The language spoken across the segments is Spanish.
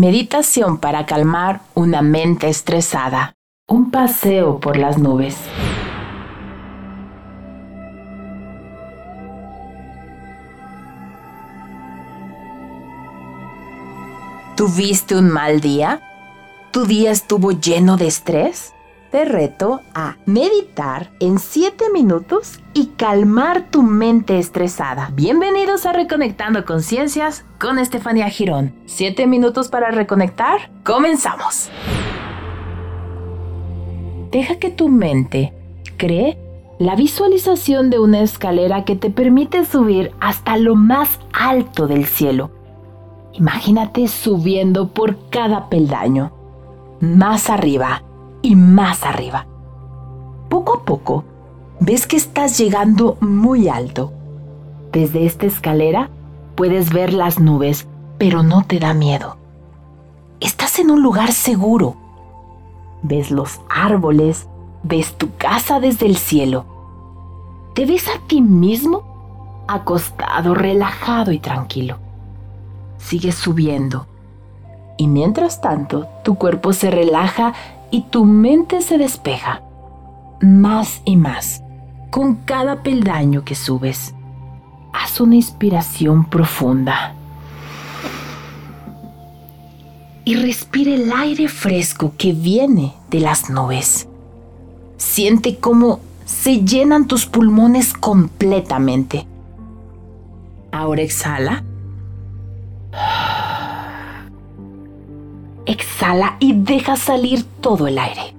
Meditación para calmar una mente estresada. Un paseo por las nubes. ¿Tuviste un mal día? ¿Tu día estuvo lleno de estrés? Te reto a meditar en 7 minutos y calmar tu mente estresada. Bienvenidos a Reconectando Conciencias con Estefanía Girón. 7 minutos para reconectar. Comenzamos. Deja que tu mente cree la visualización de una escalera que te permite subir hasta lo más alto del cielo Imagínate subiendo por cada peldaño, más arriba y más arriba. Poco a poco, ves que estás llegando muy alto. Desde esta escalera puedes ver las nubes, pero no te da miedo. Estás en un lugar seguro. Ves los árboles, ves tu casa desde el cielo. Te ves a ti mismo acostado, relajado y tranquilo sigue subiendo. Y mientras tanto, tu cuerpo se relaja y tu mente se despeja. Más y más, con cada peldaño que subes. Haz una inspiración profunda. Y respire el aire fresco que viene de las nubes. Siente cómo se llenan tus pulmones completamente. Ahora exhala Exhala y deja salir todo el aire.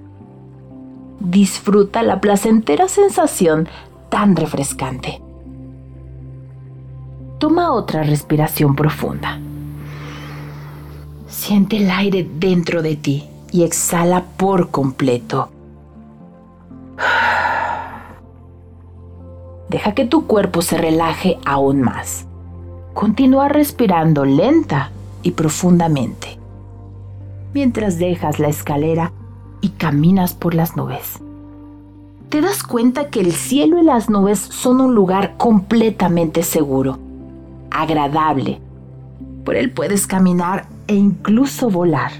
Disfruta la placentera sensación tan refrescante. Toma otra respiración profunda. Siente el aire dentro de ti y exhala por completo. Deja que tu cuerpo se relaje aún más. Continúa respirando lenta y profundamente mientras dejas la escalera y caminas por las nubes. Te das cuenta que el cielo y las nubes son un lugar completamente seguro, agradable. Por él puedes caminar e incluso volar.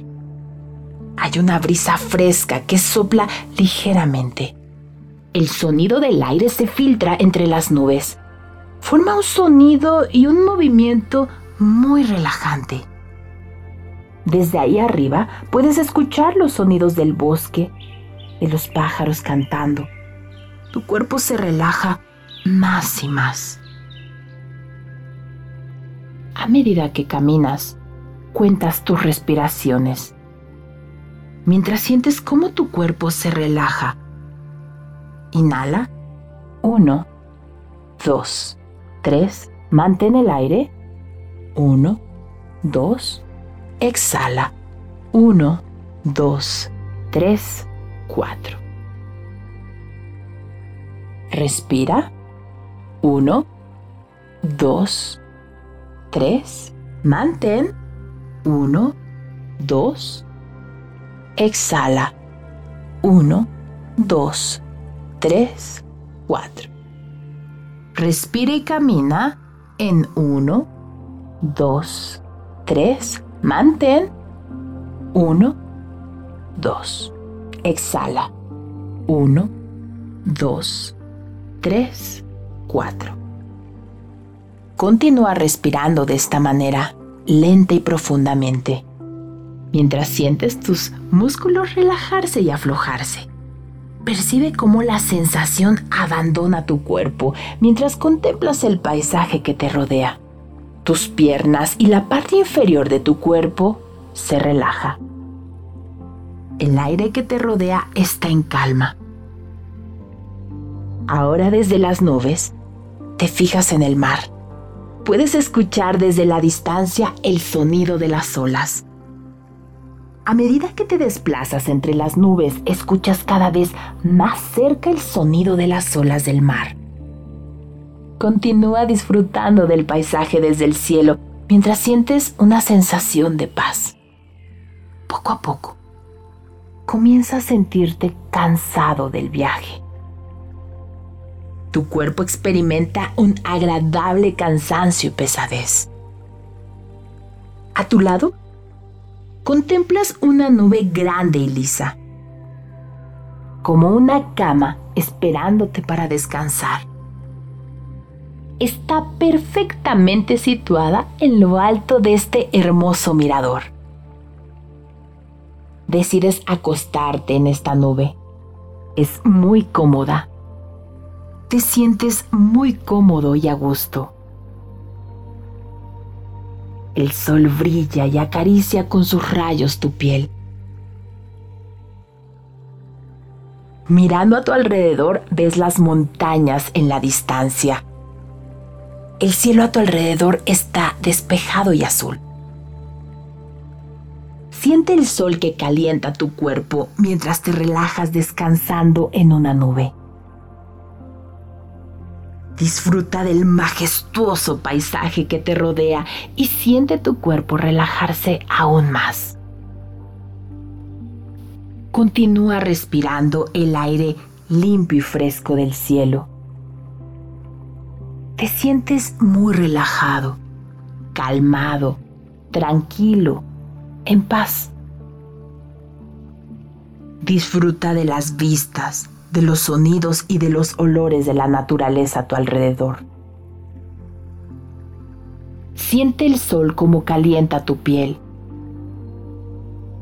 Hay una brisa fresca que sopla ligeramente. El sonido del aire se filtra entre las nubes. Forma un sonido y un movimiento muy relajante. Desde ahí arriba puedes escuchar los sonidos del bosque, de los pájaros cantando. Tu cuerpo se relaja más y más. A medida que caminas, cuentas tus respiraciones. Mientras sientes cómo tu cuerpo se relaja. Inhala. Uno, dos, tres. Mantén el aire. Uno, dos, exhala. 1, 2, 3, 4. Respira. 1, 2, 3. Mantén. 1, 2. Exhala. 1, 2, 3, 4. Respira y camina en 1, 2, 3, Mantén. Uno, dos. Exhala. Uno, dos, tres, cuatro. Continúa respirando de esta manera, lenta y profundamente, mientras sientes tus músculos relajarse y aflojarse. Percibe cómo la sensación abandona tu cuerpo mientras contemplas el paisaje que te rodea. Tus piernas y la parte inferior de tu cuerpo se relaja. El aire que te rodea está en calma. Ahora desde las nubes te fijas en el mar. Puedes escuchar desde la distancia el sonido de las olas. A medida que te desplazas entre las nubes, escuchas cada vez más cerca el sonido de las olas del mar. Continúa disfrutando del paisaje desde el cielo mientras sientes una sensación de paz. Poco a poco, comienza a sentirte cansado del viaje. Tu cuerpo experimenta un agradable cansancio y pesadez. A tu lado, contemplas una nube grande y lisa, como una cama esperándote para descansar. Está perfectamente situada en lo alto de este hermoso mirador. Decides acostarte en esta nube. Es muy cómoda. Te sientes muy cómodo y a gusto. El sol brilla y acaricia con sus rayos tu piel. Mirando a tu alrededor ves las montañas en la distancia. El cielo a tu alrededor está despejado y azul. Siente el sol que calienta tu cuerpo mientras te relajas descansando en una nube. Disfruta del majestuoso paisaje que te rodea y siente tu cuerpo relajarse aún más. Continúa respirando el aire limpio y fresco del cielo. Te sientes muy relajado, calmado, tranquilo, en paz. Disfruta de las vistas, de los sonidos y de los olores de la naturaleza a tu alrededor. Siente el sol como calienta tu piel.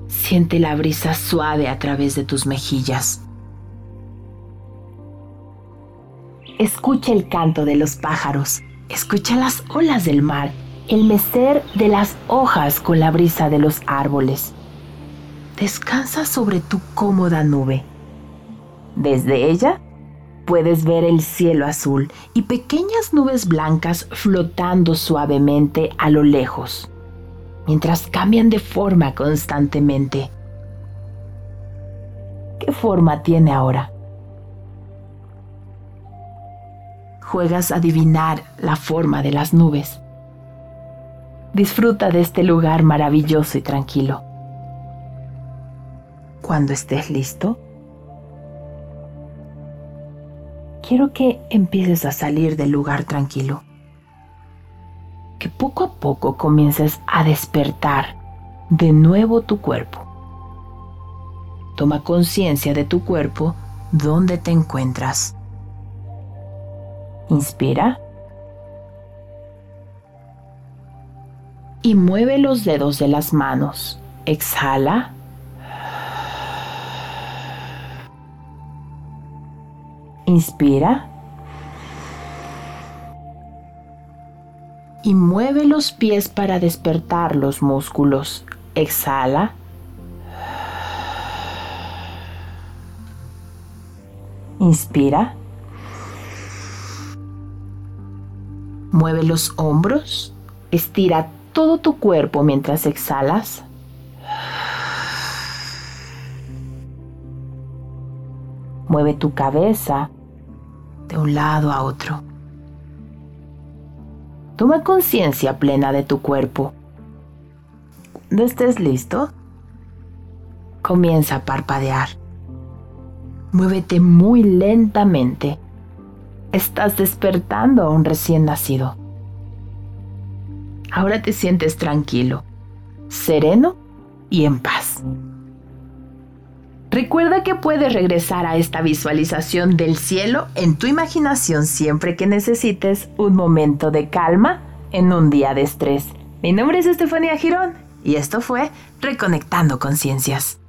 Siente la brisa suave a través de tus mejillas. Escucha el canto de los pájaros. Escucha las olas del mar, el mecer de las hojas con la brisa de los árboles. Descansa sobre tu cómoda nube desde ella puedes ver el cielo azul y pequeñas nubes blancas flotando suavemente a lo lejos, mientras cambian de forma constantemente. ¿Qué forma tiene ahora? Juegas a adivinar la forma de las nubes. Disfruta de este lugar maravilloso y tranquilo. Cuando estés listo, quiero que empieces a salir del lugar tranquilo. Que poco a poco comiences a despertar de nuevo tu cuerpo. Toma conciencia de tu cuerpo, donde te encuentras. Inspira. Y mueve los dedos de las manos. Exhala. Inspira. Y mueve los pies para despertar los músculos. Exhala. Inspira. Mueve los hombros. Estira todo tu cuerpo mientras exhalas. Mueve tu cabeza de un lado a otro. Toma conciencia plena de tu cuerpo. Cuando estés listo, comienza a parpadear. Muévete muy lentamente. Estás despertando a un recién nacido. Ahora te sientes tranquilo, sereno y en paz. Recuerda que puedes regresar a esta visualización del cielo en tu imaginación siempre que necesites un momento de calma en un día de estrés. Mi nombre es Estefanía Girón y esto fue Reconectando Conciencias.